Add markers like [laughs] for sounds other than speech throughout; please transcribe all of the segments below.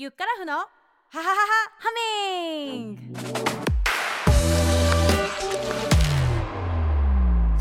ゆっからふのははははハミング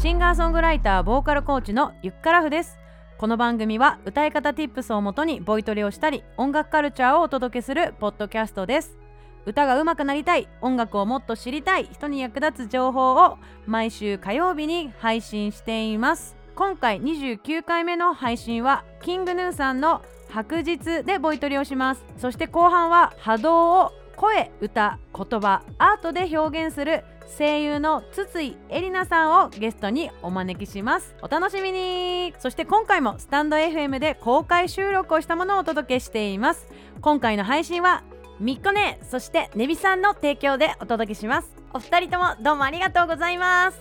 シンガーソングライターボーカルコーチのゆっからふです。この番組は歌い方 Tips をもとにボイトレをしたり音楽カルチャーをお届けするポッドキャストです。歌が上手くなりたい音楽をもっと知りたい人に役立つ情報を毎週火曜日に配信しています。今回29回目の配信はキングヌーさんの白日でボイトレをします。そして後半は波動を声歌言葉アートで表現する声優の筒井絵里奈さんをゲストにお招きします。お楽しみに。そして今回もスタンド FM で公開収録をしたものをお届けしています。今回の配信はみっこねそしてねびさんの提供でお届けします。お二人ともどうもありがとうございます。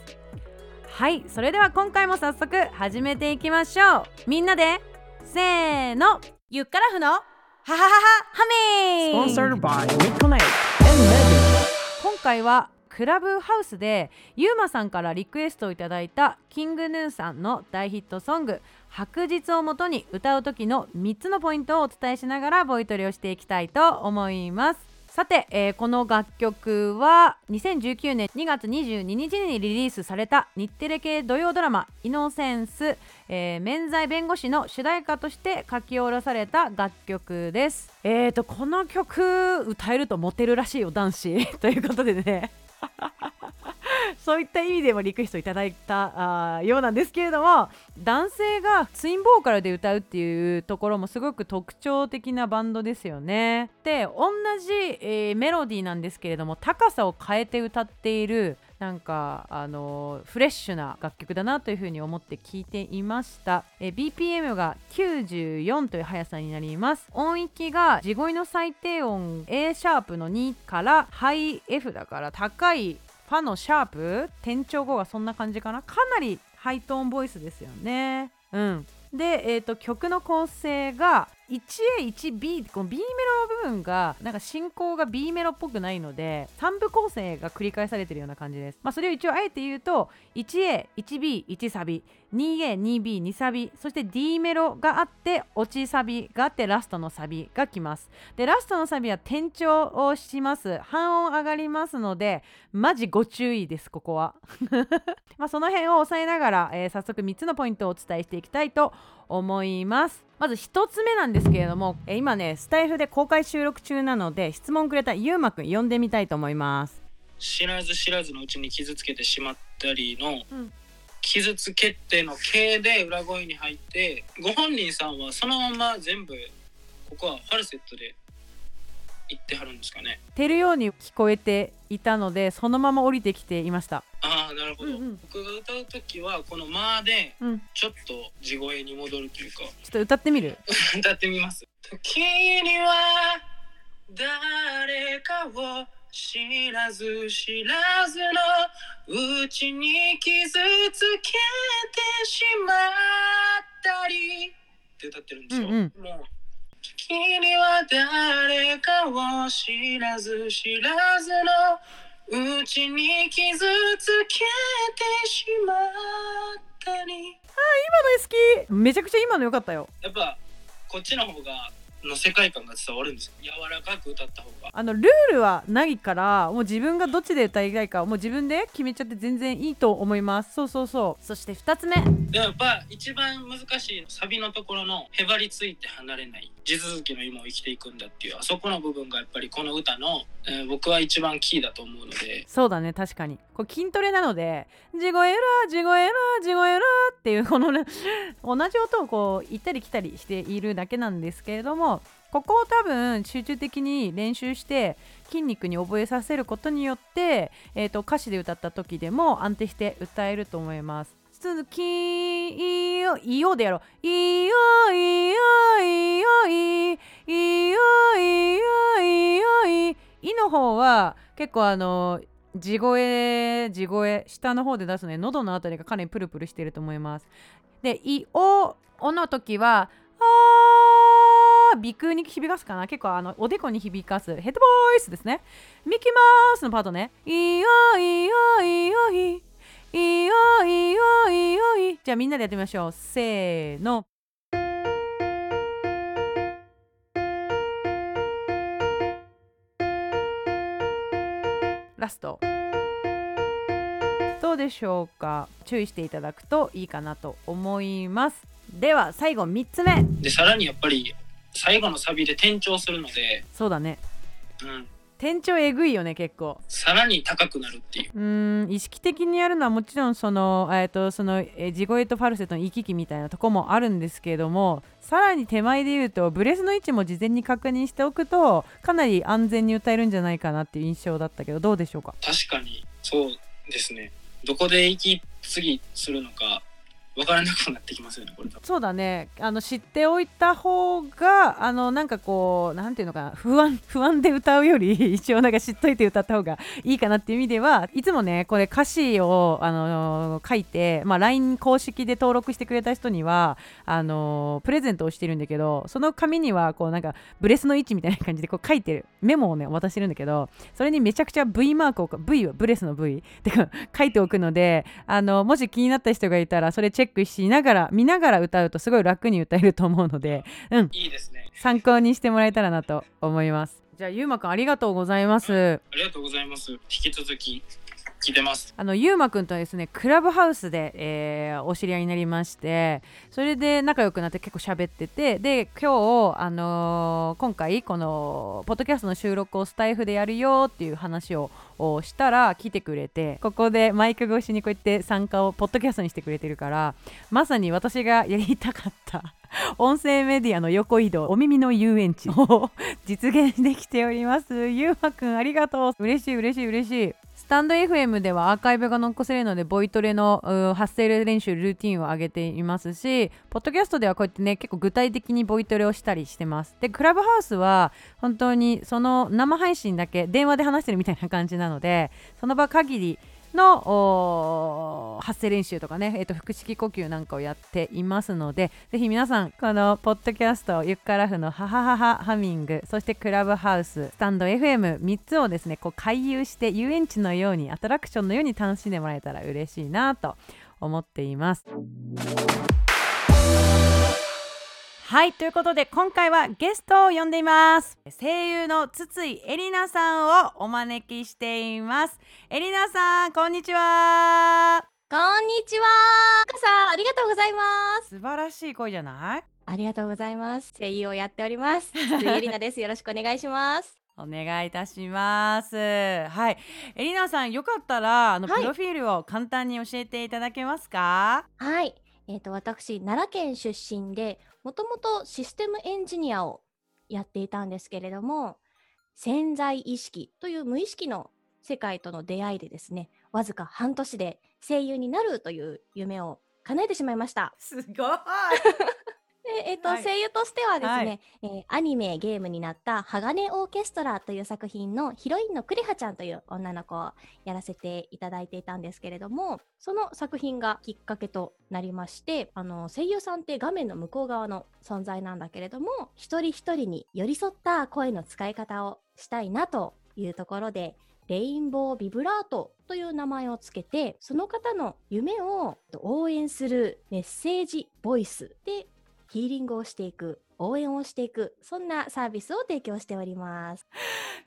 はいそれでは今回も早速始めていきましょう。みんなでせーの。ゆっからふのははははハミン Sponsored by Mid-Connect and Megan. 今回はクラブハウスでゆうまさんからリクエストをいただいたキングヌーさんの大ヒットソング「白日」をもとに歌う時の3つのポイントをお伝えしながらボイトレをしていきたいと思いますさて、えーこの楽曲は2019年2月22日にリリースされた日テレ系土曜ドラマ「イノセンス、えー免罪弁護士」の主題歌として書き下ろされた楽曲です。えーとこの曲歌えるとモテるらしいよ男子。[laughs] ということでね。そういった意味でもリクエストいただいたあようなんですけれども男性がツインボーカルで歌うっていうところもすごく特徴的なバンドですよね。で同じ、えーメロディーなんですけれども高さを変えて歌っているなんかあのーフレッシュな楽曲だなというふうに思って聞いていました、え BPM が94という速さになります音域が地声の最低音 A シャープの2からハイ F だから高いファのシャープ転調後がそんな感じかな？かなりハイトーンボイスですよね。うん。で、えー、と曲の構成が 1A1B この B メロの部分がなんか進行が B メロっぽくないので3部構成が繰り返されてるような感じです、まあ、それを一応あえて言うと 1A1B1 サビ 2A2B2 サビそして D メロがあって落ちサビがあってラストのサビが来ます。でラストのサビは転調をします。半音上がりますのでマジご注意ですここは。[laughs] まその辺を押さえながら、えー早速3つのポイントをお伝えしていきたいと思います。まず1つ目なんですけれども、えー今ねスタイフで公開収録中なので質問くれたゆうまくん呼んでみたいと思います。知らず知らずのうちに傷つけてしまったりの、うん。傷つけての形で裏声に入ってご本人さんはそのまま全部ここはファルセットで言ってはるんですかね。てるように聞こえていたのでそのまま降りてきていました。ああなるほど、うんうん。僕が歌う時はこの「間」でうん。ちょっと地声に戻るというか。ちょっと歌ってみる？[laughs] 歌ってみます時には誰かを知らず知らずのうちに傷つけてしまったりって歌ってるんですよ、うんうん。もう時には誰かを知らず知らずのうちに傷つけてしまったり今の好きめちゃくちゃ今の良かったよ。やっぱこっちの方がの世界観が伝わるんですよ。柔らかく歌った方が。あのルールはないからもう自分がどっちで歌いたいかもう自分で決めちゃって全然いいと思います。そうそうそう。そして2つ目。でもやっぱ一番難しいサビのところのへばりついて離れない地続きの今を生きていくんだっていうあそこの部分がやっぱりこの歌の、えー僕は一番キーだと思うのでそうだね確かにこれ筋トレなので「地声ら地声ら地声ら」っていうこのね [laughs] 同じ音をこう行ったり来たりしているだけなんですけれどもここを多分集中的に練習して筋肉に覚えさせることによって、えー、と歌詞で歌った時でも安定して歌えると思います。続きいいよいいよでやろういいよいいよいいよいいいいよいいよいいよいいいの方は結構あの地声地声下の方で出すね喉のあたりがかなりプルプルしていると思いますでいおおの時はあー鼻腔に響かすかな結構あのおでこに響かすヘッドボイスですねミキマウスのパートねいいよいいよいいよいいよいよいよい。じゃあみんなでやってみましょう。せーの。ラスト。どうでしょうか？注意していただくといいかなと思います。では最後3つ目。でさらにやっぱり最後のサビで転調するので。そうだね。うん。転調えぐいよね結構。さらに高くなるっていう。うーん意識的にやるのはもちろんその,、えー、とそのえー地声とファルセットの行き来みたいなとこもあるんですけれどもさらに手前で言うとブレスの位置も事前に確認しておくとかなり安全に歌えるんじゃないかなっていう印象だったけどどうでしょうか？確かにそうですね。どこで息継ぎするのか分からなくなってきますよねこれそうだね。あの知っておいた方があのなんかこうなんていうのかな。不安不安で歌うより [laughs] 一応なんか知っといて歌った方がいいかなっていう意味ではいつもねこれ歌詞をあの書いて、まあ、LINE 公式で登録してくれた人にはあのプレゼントをしてるんだけどその紙にはこうなんかブレスの位置みたいな感じでこう書いてるメモをね渡してるんだけどそれにめちゃくちゃ V マークを V はブレスの V で書いておくのであのもし気になった人がいたらそれチェックしながら見ながら歌うとすごい楽に歌えると思うのでうん。いいですね。参考にしてもらえたらなと思います。じゃあゆうまくんありがとうございます。ありがとうございます。引き続き聞いてます。あのゆうまくんとはですねクラブハウスで、えーお知り合いになりましてそれで仲良くなって結構喋っててで今日、あのー今回このポッドキャストの収録をスタイフでやるよっていう話をしたら来てくれてここでマイク越しにこうやって参加をポッドキャストにしてくれてるからまさに私がやりたかった音声メディアの横移動お耳の遊園地を実現できております。ゆうまくんありがとう。嬉しい嬉しい嬉しい。スタンド FM ではアーカイブが残せるのでボイトレの発声練習ルーティンを上げていますしポッドキャストではこうやってね結構具体的にボイトレをしたりしてます。でクラブハウスは本当にその生配信だけ電話で話してるみたいな感じなのでその場限りの発声練習とかね、えー、と腹式呼吸なんかをやっていますのでぜひ皆さんこのポッドキャストゆっかラフのハハハハハミングそしてクラブハウススタンド FM3 つをですねこう回遊して遊園地のようにアトラクションのように楽しんでもらえたら嬉しいなと思っています。はいということで今回はゲストを呼んでいます声優の筒井エリナさんをお招きしていますエリナさんこんにちはこんにちは。かさん、ありがとうございます。素晴らしい声じゃない？ありがとうございます。声優をやっております。[laughs] 筒井エリナです。よろしくお願いします。お願いいたしますはいエリナさんよかったらあの、はいプロフィールを簡単に教えていただけますか？はい。えっ、と、私、奈良県出身で、もともとシステムエンジニアをやっていたんですけれども、潜在意識という無意識の世界との出会いでですね、わずか半年で声優になるという夢を叶えてしまいました。すごいえっとはい。声優としてはですね、はい。えーアニメゲームになった「鋼オーケストラ」という作品のヒロインのクリハちゃんという女の子をやらせていただいていたんですけれどもその作品がきっかけとなりましてあの声優さんって画面の向こう側の存在なんだけれども一人一人に寄り添った声の使い方をしたいなというところでレインボービブラートという名前をつけてその方の夢を応援するメッセージボイスでヒーリングをしていく応援をしていくそんなサービスを提供しております。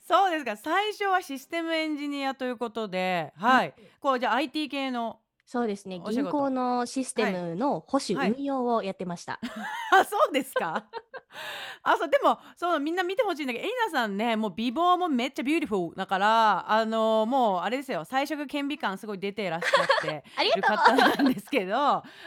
そうですか。最初はシステムエンジニアということではい。こうじゃあ IT 系のそうですね。お仕事。銀行のシステムの保守はい。運用をやってました。[laughs] あそうですか。[laughs] あそうでもそうみんな見てほしいんだけどエリナさんねもう美貌もめっちゃビューティフルだからあのもうあれですよ。才色兼備すごい出てらっしゃって [laughs] ありがとう。方なんですけど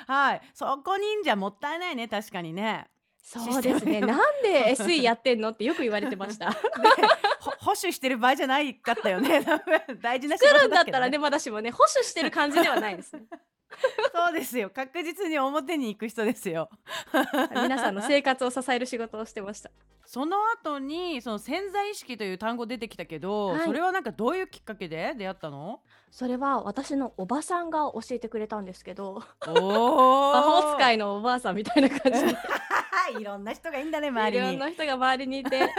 はい。そこにんじゃもったいないね確かにねそうですね。なんで SE やってんのってよく言われてました。で [laughs] ほ保守してる場合じゃないかったよね [laughs] [laughs] 大事な仕作る事だけど、んだったらね、まだしもね、保守してる感じではないですね。そうですよ確実に表に行く人ですよ皆さんの生活を支える仕事をしてました。その後にその潜在意識という単語出てきたけど、はいそれはなんかどういうきっかけで出会ったの？それは私のおばさんが教えてくれたんですけど、おお魔法使いのおばあさんみたいな感じで。いろんな人がいいんだね周りに。いろんな人が周りにいて。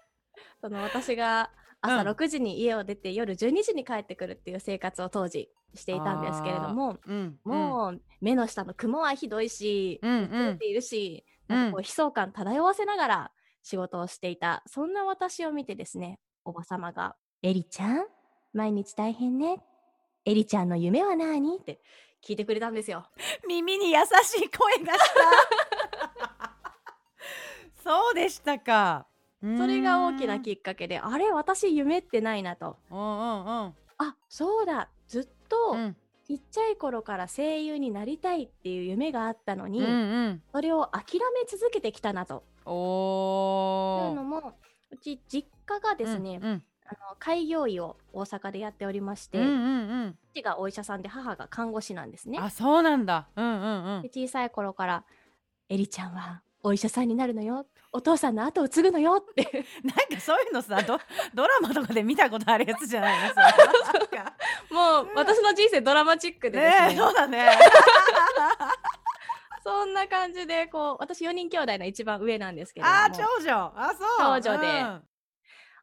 [laughs] その私が朝うん。6時に家を出て夜12時に帰ってくるっていう生活を当時していたんですけれどもうん。もう目の下の雲はひどいし、うんうん。狂っているし、なんかこう悲壮感漂わせながら仕事をしていたそんな私を見てですねおばさまが「エリちゃん毎日大変ね。エリちゃんの夢は何って聞いてくれたんですよ。[laughs] 耳に優しい声がしたそうでしたか。それが大きなききっかけで、あれ私夢ってないなと。うんうんうん。あ、そうだ。ずっとうん。ちっちゃい頃から声優になりたいっていう夢があったのに、うんうん。それを諦め続けてきたなと。とおー。いうのも、うち実家がですね、うん。あの開業医を大阪でやっておりまして、うんうんうん。父がお医者さんで母が看護師なんですね。あそうなんだ。うんうんうん。で小さい頃から「エリちゃんはお医者さんになるのよ。お父さんの後を継ぐのよ」って。[laughs] なんかそういうのさドドラマとかで見たことあるやつじゃないの？それ。なんか。もう私の人生ドラマチックでですね。ねえそうだね。[laughs] そんな感じでこう私4人兄弟の一番上なんですけれども。あー長女。あそう。長女で。うん。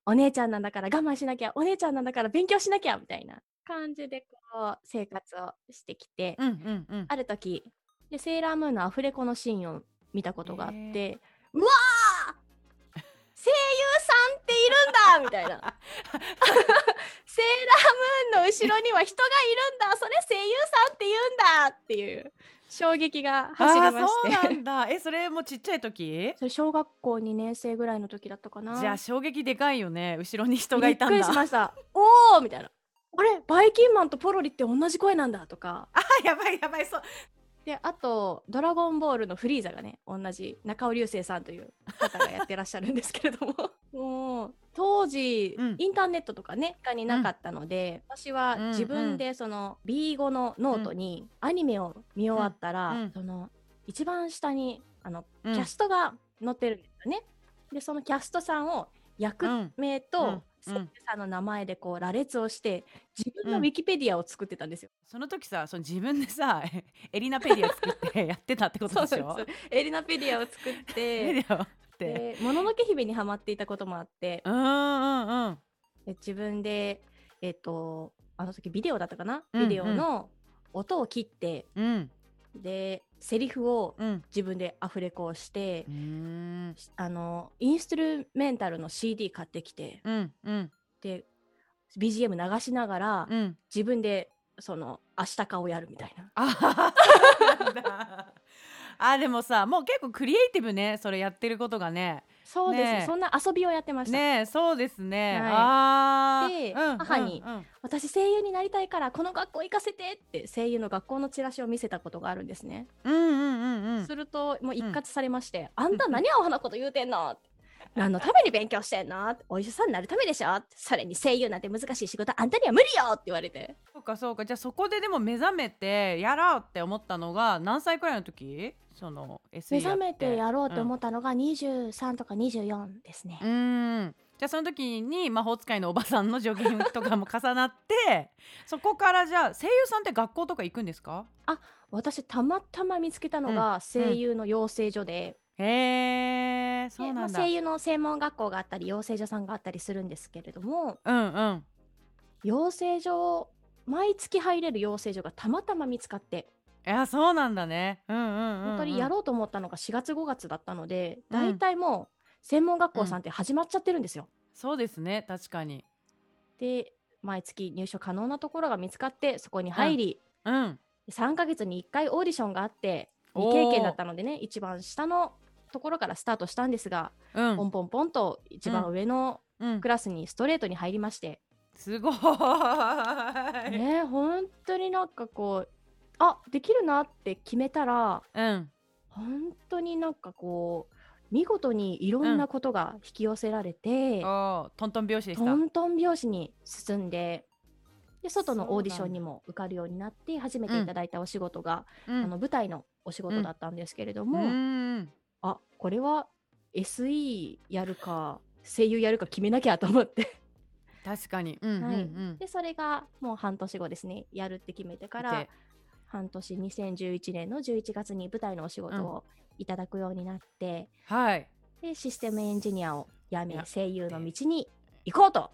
お姉ちゃんなんだから我慢しなきゃお姉ちゃんなんだから勉強しなきゃみたいな感じでこう生活をしてきて、うんうんうん。ある時でセーラームーンのアフレコのシーンを見たことがあって、へうわー声優さんっているんだみたいな。[laughs] セーラームーンの後ろには人がいるんだ。それ声優さんって言うんだっていう衝撃が走りまあーそうなしてんだ。[laughs] えそれもちっちゃい時？それ小学校2年生ぐらいの時だったかな。じゃあ衝撃でかいよね。後ろに人がいたんだ。びっくりしました。[laughs] おおみたいな。あれバイキンマンとポロリって同じ声なんだとか。あやばいやばい。そうであと「ドラゴンボール」のフリーザがね同じ中尾隆聖さんという方がやってらっしゃるんですけれども。[laughs] もう当時、うん。インターネットとかね他になかったので、私はうん自分でその B5 のノートにアニメを見終わったら、うん。うん。その一番下にあの、うん。キャストが載ってるんですよね。でそのキャストさんを役名とうん。声優さんの名前でこう羅列をして自分のうん。ウィキペディアを作ってたんですよ。その時さその自分でさ [laughs] エリナペディア作ってやってたってことでしょ？エリナペディアを作っペて。もののけ姫にハマっていたこともあって。うんうんうんで自分でえっ、とあの時ビデオだったかな、うんうん。ビデオの音を切ってうん。でセリフをうん。自分でアフレコをしてう、ん。あのインストゥルメンタルの CD 買ってきて。うんうん。で BGM 流しながら、うん。自分でその明日かをやるみたいな。ああでもさもう結構クリエイティブねそれやってることがね。そうです、ね。え。そんな遊びをやってました。ねそうですね、はい。でうん母にうん。うん私声優になりたいからこの学校行かせてって声優の学校のチラシを見せたことがあるんですね。うんうんうんうん。するともう一括されまして「あんた何アホなこと言うてんの?」何のために勉強してんの？お医者さんになるためでしょ？それに声優なんて難しい仕事あんたには無理よって言われて。そうかそうか。じゃあそこででも目覚めてやろうって思ったのが何歳くらいの時？その SE 目覚めてやろうとっ思ったのが23とか24ですね。う。ん。じゃあその時に魔法使いのおばさんの助言とかも重なって [laughs] そこからじゃあ声優さんって学校とか行くんですか？私たまたま見つけたのが声優の養成所で,へえで、そうなんだ。まあ声優の専門学校があったり養成所さんがあったりするんですけれどもうんうん。養成所毎月入れる養成所がたまたま見つかって。いやそうなんだね。うんうんうん、うん、本当にやろうと思ったのが4月5月だったので、うん。大体もう専門学校さんって始まっちゃってるんですよ。そうですね確かに。で毎月入所可能なところが見つかってそこに入り、うん。3ヶ月に1回オーディションがあって未経験だったのでね一番下のところからスタートしたんですが、うん。ポンポンポンと一番上のうん。クラスにストレートに入りまして、すごい、ね本当になんかこうあできるなって決めたらうん。本当になんかこう見事にいろんなことが引き寄せられて、おートントン拍子でした。トントン拍子に進んでで外のオーディションにも受かるようになって初めていただいたお仕事が、うん。あの舞台のお仕事だったんですけれどうも、ん。あこれは SE やるか声優やるか決めなきゃと思って。確かに。うんうんはい。うん。でそれがもう半年後ですね。やるって決めてからで半年2011年の11月に舞台のお仕事をいただくようになって、はい。でシステムエンジニアを辞めいや声優の道に行こうと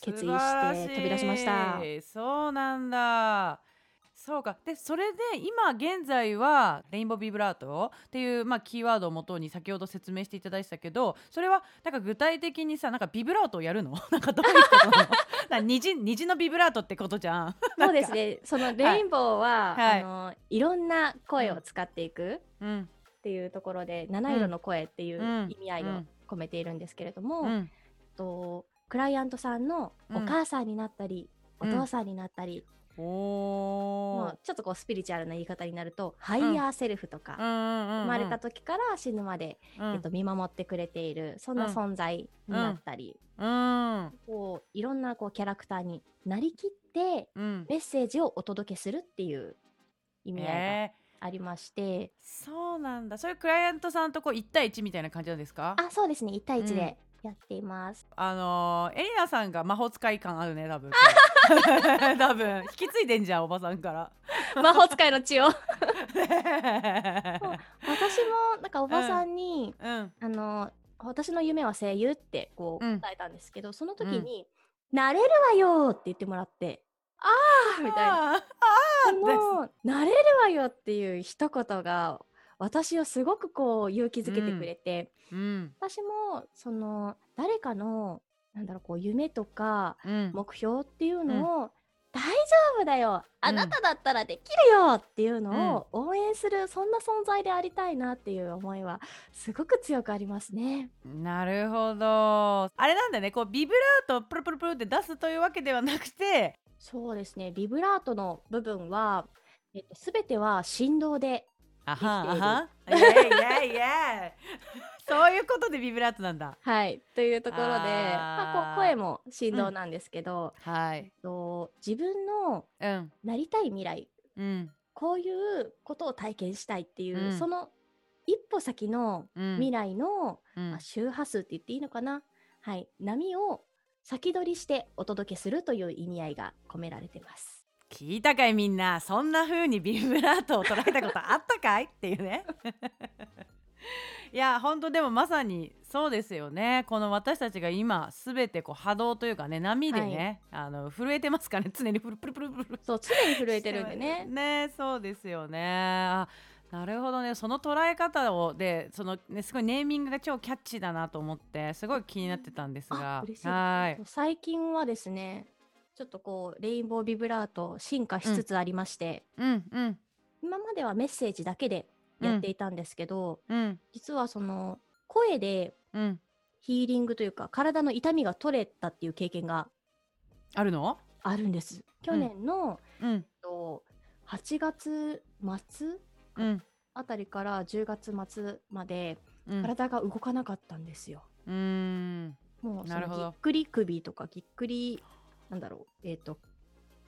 決意して飛び出しました。そうなんだそうか。でそれで今現在はレインボービブラートっていう、まあ、キーワードをもとに先ほど説明していただいてたけどそれはなんか具体的にさなんかビブラートをやるの？[laughs] なんかどういうことなの？[laughs] な虹虹のビブラートってことじゃん。[laughs] そうですね。そのレインボーは、はい。あのいろんな声を使っていくうん。っていうところで、七色の声っていううん。意味合いをうん込めているんですけれども、うん。とクライアントさんのお母さんになったり、うん。お父さんになったり、おもーうちょっとこうスピリチュアルな言い方になると、 higher self とか、生まれた時から死ぬまで、うん。えっと、見守ってくれているそんなうん。存在になったり、うん。こういろんなこうキャラクターになりきってうん。メッセージをお届けするっていう意味合いがえありまして、ーそうなんだ。それクライアントさんとこう1対1みたいな感じなんですか？あそうですね。1対1うん。でやっています、あのーエリナさんが魔法使い感あるね多分 [laughs] [laughs] 多分。引き継いでんじゃんおばさんから。魔法使いの血を。[laughs] 私もなんかおばさんに、うん。あの私の夢は声優ってこううん。答えたんですけど、その時に「なれるわよ!」って言ってもらって「ああ!」みたいな。あー！その「なれるわよ!」っていう一言が私をすごくこう勇気づけてくれて、うん。私もその誰かのなんだろうこう夢とかうん。目標っていうのを、大丈夫だよあうん。なただったらできるよっていうのを応援する、そんな存在でありたいなっていう思いはすごく強くありますね。なるほど。あれなんだねこうビブラートをプルプルプルって出すというわけではなくて。そうですねビブラートの部分は、えっと、全ては振動であはあはイエイイエイイエイ。[laughs] そういうことでビブラートなんだ。はいというところでまあ、こう声も振動なんですけど、はい。と自分のうん。なりたい未来うん。こういうことを体験したいっていう、うん。その一歩先のうん。未来の、うん。まあ、周波数って言っていいのかな、はい、波を先取りしてお届けするという意味合いが込められてます。聞いたかいみんな。そんな風にビブラートを捉えたことあったかい？っていうね。[laughs] いや本当でもまさにそうですよね。この私たちが今すべてこう波動というかね波でね、あの震えてますからね。常にプルプルプルプルそう常に震えてるんでね。ね。そうですよね。あなるほどね。その捉え方をでそのねすごいネーミングが超キャッチーだなと思ってすごい気になってたんですが。あ嬉しいですはい。最近はですねちょっとこうレインボービブラート進化しつつありまして、うんうん。今まではメッセージだけでやっていたんですけど、うん実はその声でうん。ヒーリングというか体の痛みが取れたっていう経験があるの？あるんです。去年の、うん。えっと8月末うん。あたりから10月末までうん。体が動かなかったんですよ。うーん。もうぎっくり首とかぎっくりなんだろう。えっ、と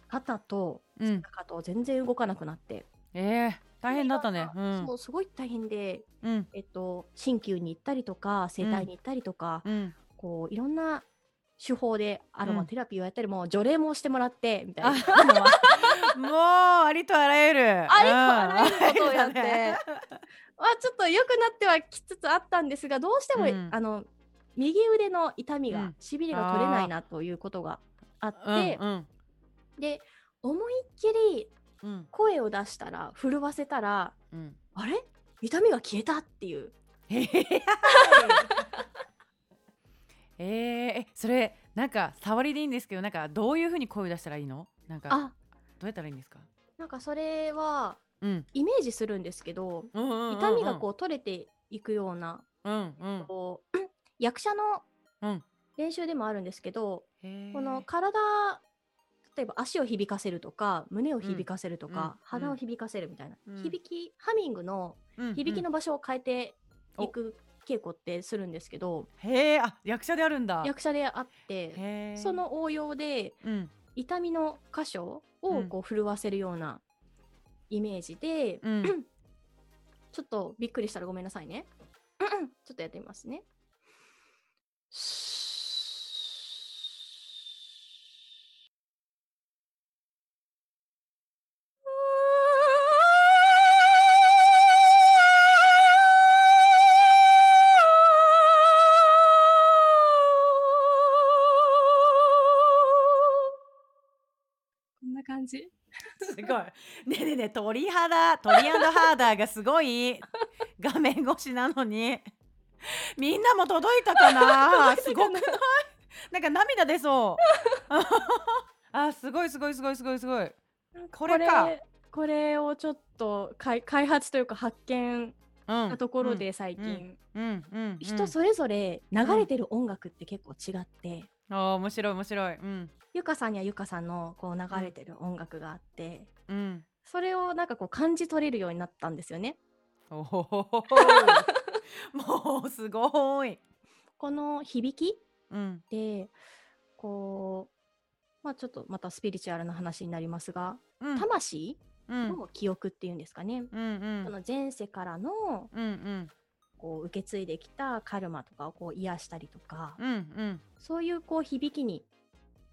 肩とうん。肩と全然動かなくなって、えー、大変だったね。うん。そうすごい大変でうん。えっ、と鍼灸に行ったりとか整体に行ったりとか、うん。こういろんな手法でアロうんマテラピーをやったり、もう除霊もしてもらってみたいな。あもうありとあらゆる。[laughs] ありとあらゆることをやって、うん。まあちょっと良くなってはきつつあったんですがどうしても、うん。あの右腕の痛みが、うん。しびれが取れないなということがあって、うんうん。で思いっきりうん。声を出したら震わせたらうん。あれ？痛みが消えたっていう。えー、[laughs] えそれなんか触りでいいんですけどなんかどういう風に声を出したらいいの？なんかどあうやったらいいんですか？なんかそれはうん。イメージするんですけど、うんうんうんうん。痛みがこう取れていくようなうんうん。こう [clears throat] 役者のうん。練習でもあるんですけど、この体例えば足を響かせるとか胸を響かせるとか、うん鼻を響かせるみたいな、うん。響きハミングのうん響きの場所を変えてうんいく稽古ってするんですけど、へえあ役者であるんだ。役者であってその応用でうん。痛みの箇所うん。をこう震わせるようなイメージで、うん。[clears throat] ちょっとびっくりしたらごめんなさいね。[clears throat] ちょっとやってみますね。ごい。ねえねえねえ鳥肌鳥ハーダーがすごい。画面越しなのに。みんなも届いたかな？すごくない？なんか涙出そう。[laughs] あすごいすごいすごいすごいすごい。これか。これをちょっと開開発というか発見うん。したところで最近、うん。うん。うん。人それぞれ流れてる音楽って結構違って、あー面白い面白い。うん。ゆかさんにはゆかさんのこう流れてる音楽があって、うん。それをなんかこう感じ取れるようになったんですよね。もうすごい。この響きうん。でこうまあちょっとまたスピリチュアルな話になりますが、うん。魂うん。の記憶っていうんですかね、うんうん。その前世からのうんうんこう受け継いできたカルマとかをこう癒したりとか、うんうん。そういうこう響きに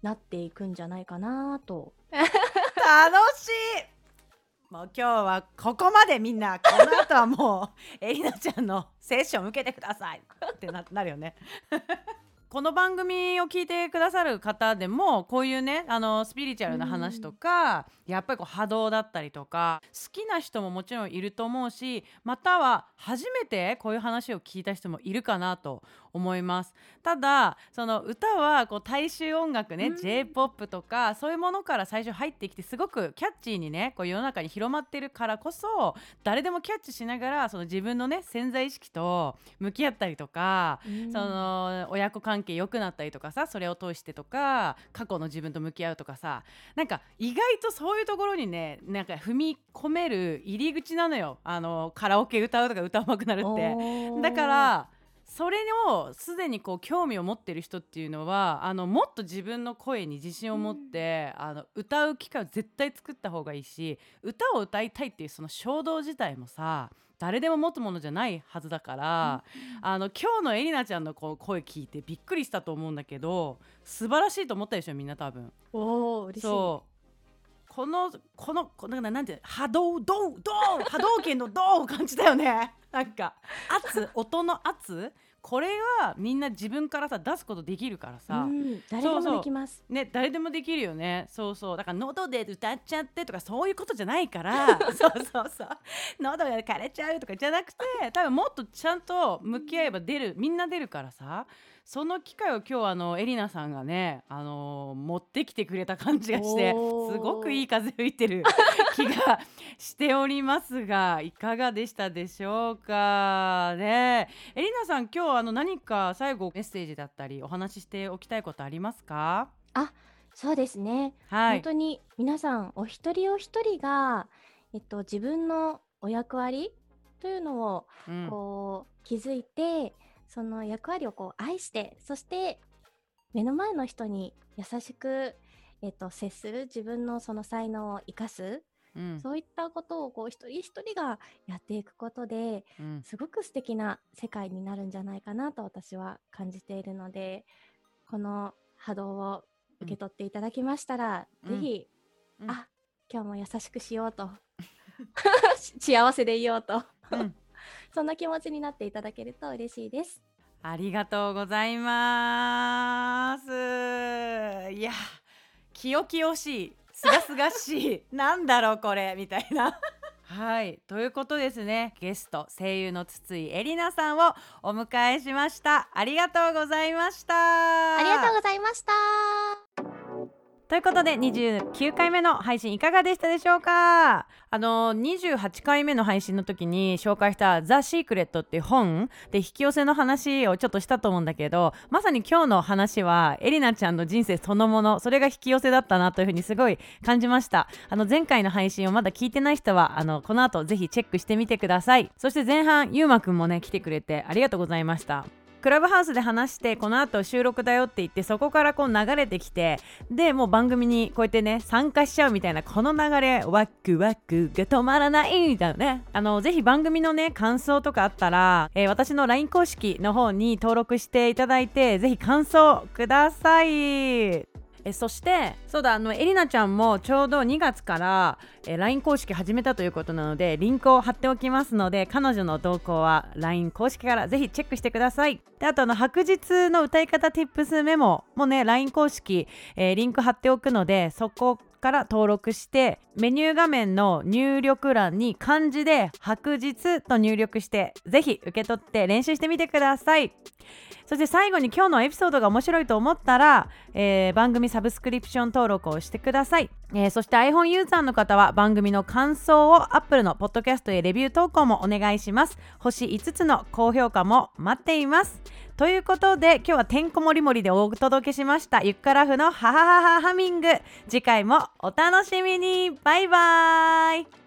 なっていくんじゃないかなと。[laughs] 楽しい。もう今日はここまでみんなこの後はもうエリナちゃんのセッション受けてください。ってななるよね。[laughs] この番組を聞いてくださる方でもこういうねあのスピリチュアルな話とか、やっぱりこう波動だったりとか好きな人ももちろんいると思うしまたは初めてこういう話を聞いた人もいるかなと思います。ただその歌はこう大衆音楽ね、うん。J p o p とかそういうものから最初入ってきてすごくキャッチーにねこう世の中に広まってるからこそ誰でもキャッチしながらその自分のね潜在意識と向き合ったりとかその親子関係良くなったりとかさそれを通してとか過去の自分と向き合うとかさなんか意外とそういうところにねなんか踏み込める入り口なのよ。あのカラオケ歌うとか歌うまくなるって。だからそれをすでにこう興味を持ってる人っていうのはあのもっと自分の声に自信を持って、あの歌う機会を絶対作った方がいいし歌を歌いたいっていうその衝動自体もさ誰でも持つものじゃないはずだから、あの今日のエリナちゃんのこう声聞いてびっくりしたと思うんだけど素晴らしいと思ったでしょみんな多分。おー嬉しい。このこのこなんかなんて波動ドウドウ波動拳のドウを感じたよね。[laughs] なんか圧音の圧？これがみんな自分からさ出すことできるからさ、うん、誰でもできます。ね誰でもできるよね。そうそう。だから喉で歌っちゃってとかそういうことじゃないから。[laughs] そうそうそう。喉が枯れちゃうとかじゃなくて多分もっとちゃんと向き合えば出るみんな出るからさその機会を今日あのエリナさんがね、あのー持ってきてくれた感じがしてすごくいい風吹いてる [laughs] 気がしておりますがいかがでしたでしょうか？ね。エリナさん今日あの何か最後メッセージだったりお話ししておきたいことありますか？そうですね。はい。本当に皆さんお一人お一人が、えっと、自分のお役割というのをうん。こう気づいてその役割をこう愛してそして目の前の人に優しく、えっと、接する自分のその才能を生かす、うん。そういったことをこう一人一人がやっていくことでうん。すごく素敵な世界になるんじゃないかなと私は感じているのでこの波動を受け取っていただきましたら、うん。ぜひ、うん。あ今日も優しくしようと。[laughs] [laughs] 幸せでいようと。[laughs] うんそんな気持ちになっていただけると嬉しいです。ありがとうございます。いや、清々しい、すがすがしい、[laughs] なんだろうこれみたいな。はい、ということですね。ゲスト声優の筒井絵里奈さんをお迎えしました。ありがとうございました。ありがとうございました。ということで29回目の配信いかがでしたでしょうか？あの28回目の配信の時に紹介した「ザ・シークレット」っていう本で引き寄せの話をちょっとしたと思うんだけどまさに今日の話はエリナちゃんの人生そのものそれが引き寄せだったなというふうにすごい感じました。あの前回の配信をまだ聞いてない人はあのこの後ぜひチェックしてみてください。そして前半ゆうまくんもね来てくれてありがとうございました。クラブハウスで話してこの後収録だよって言ってそこからこう流れてきてでもう番組にこうやってね参加しちゃうみたいなこの流れワクワクが止まらないみたいなね。あのぜひ番組のね感想とかあったら、えー私の LINE 公式の方に登録していただいてぜひ感想ください。えそしてそうだあのエリナちゃんもちょうど2月から、え LINE 公式始めたということなのでリンクを貼っておきますので彼女の動向は LINE 公式からぜひチェックしてください。であとあの白日の歌い方 Tips メモもね LINE 公式、えーリンク貼っておくのでそこから登録してメニュー画面の入力欄に漢字で白日と入力してぜひ受け取って練習してみてください。そして最後に今日のエピソードが面白いと思ったら、えー番組サブスクリプション登録をしてください、えーそして iPhone ユーザーの方は番組の感想を Apple のポッドキャストへレビュー投稿もお願いします。星5つの高評価も待っています。ということで今日はてんこ盛り盛りでお届けしました。ゆっくらふのハハハハハミング。次回もお楽しみに。バイバイ。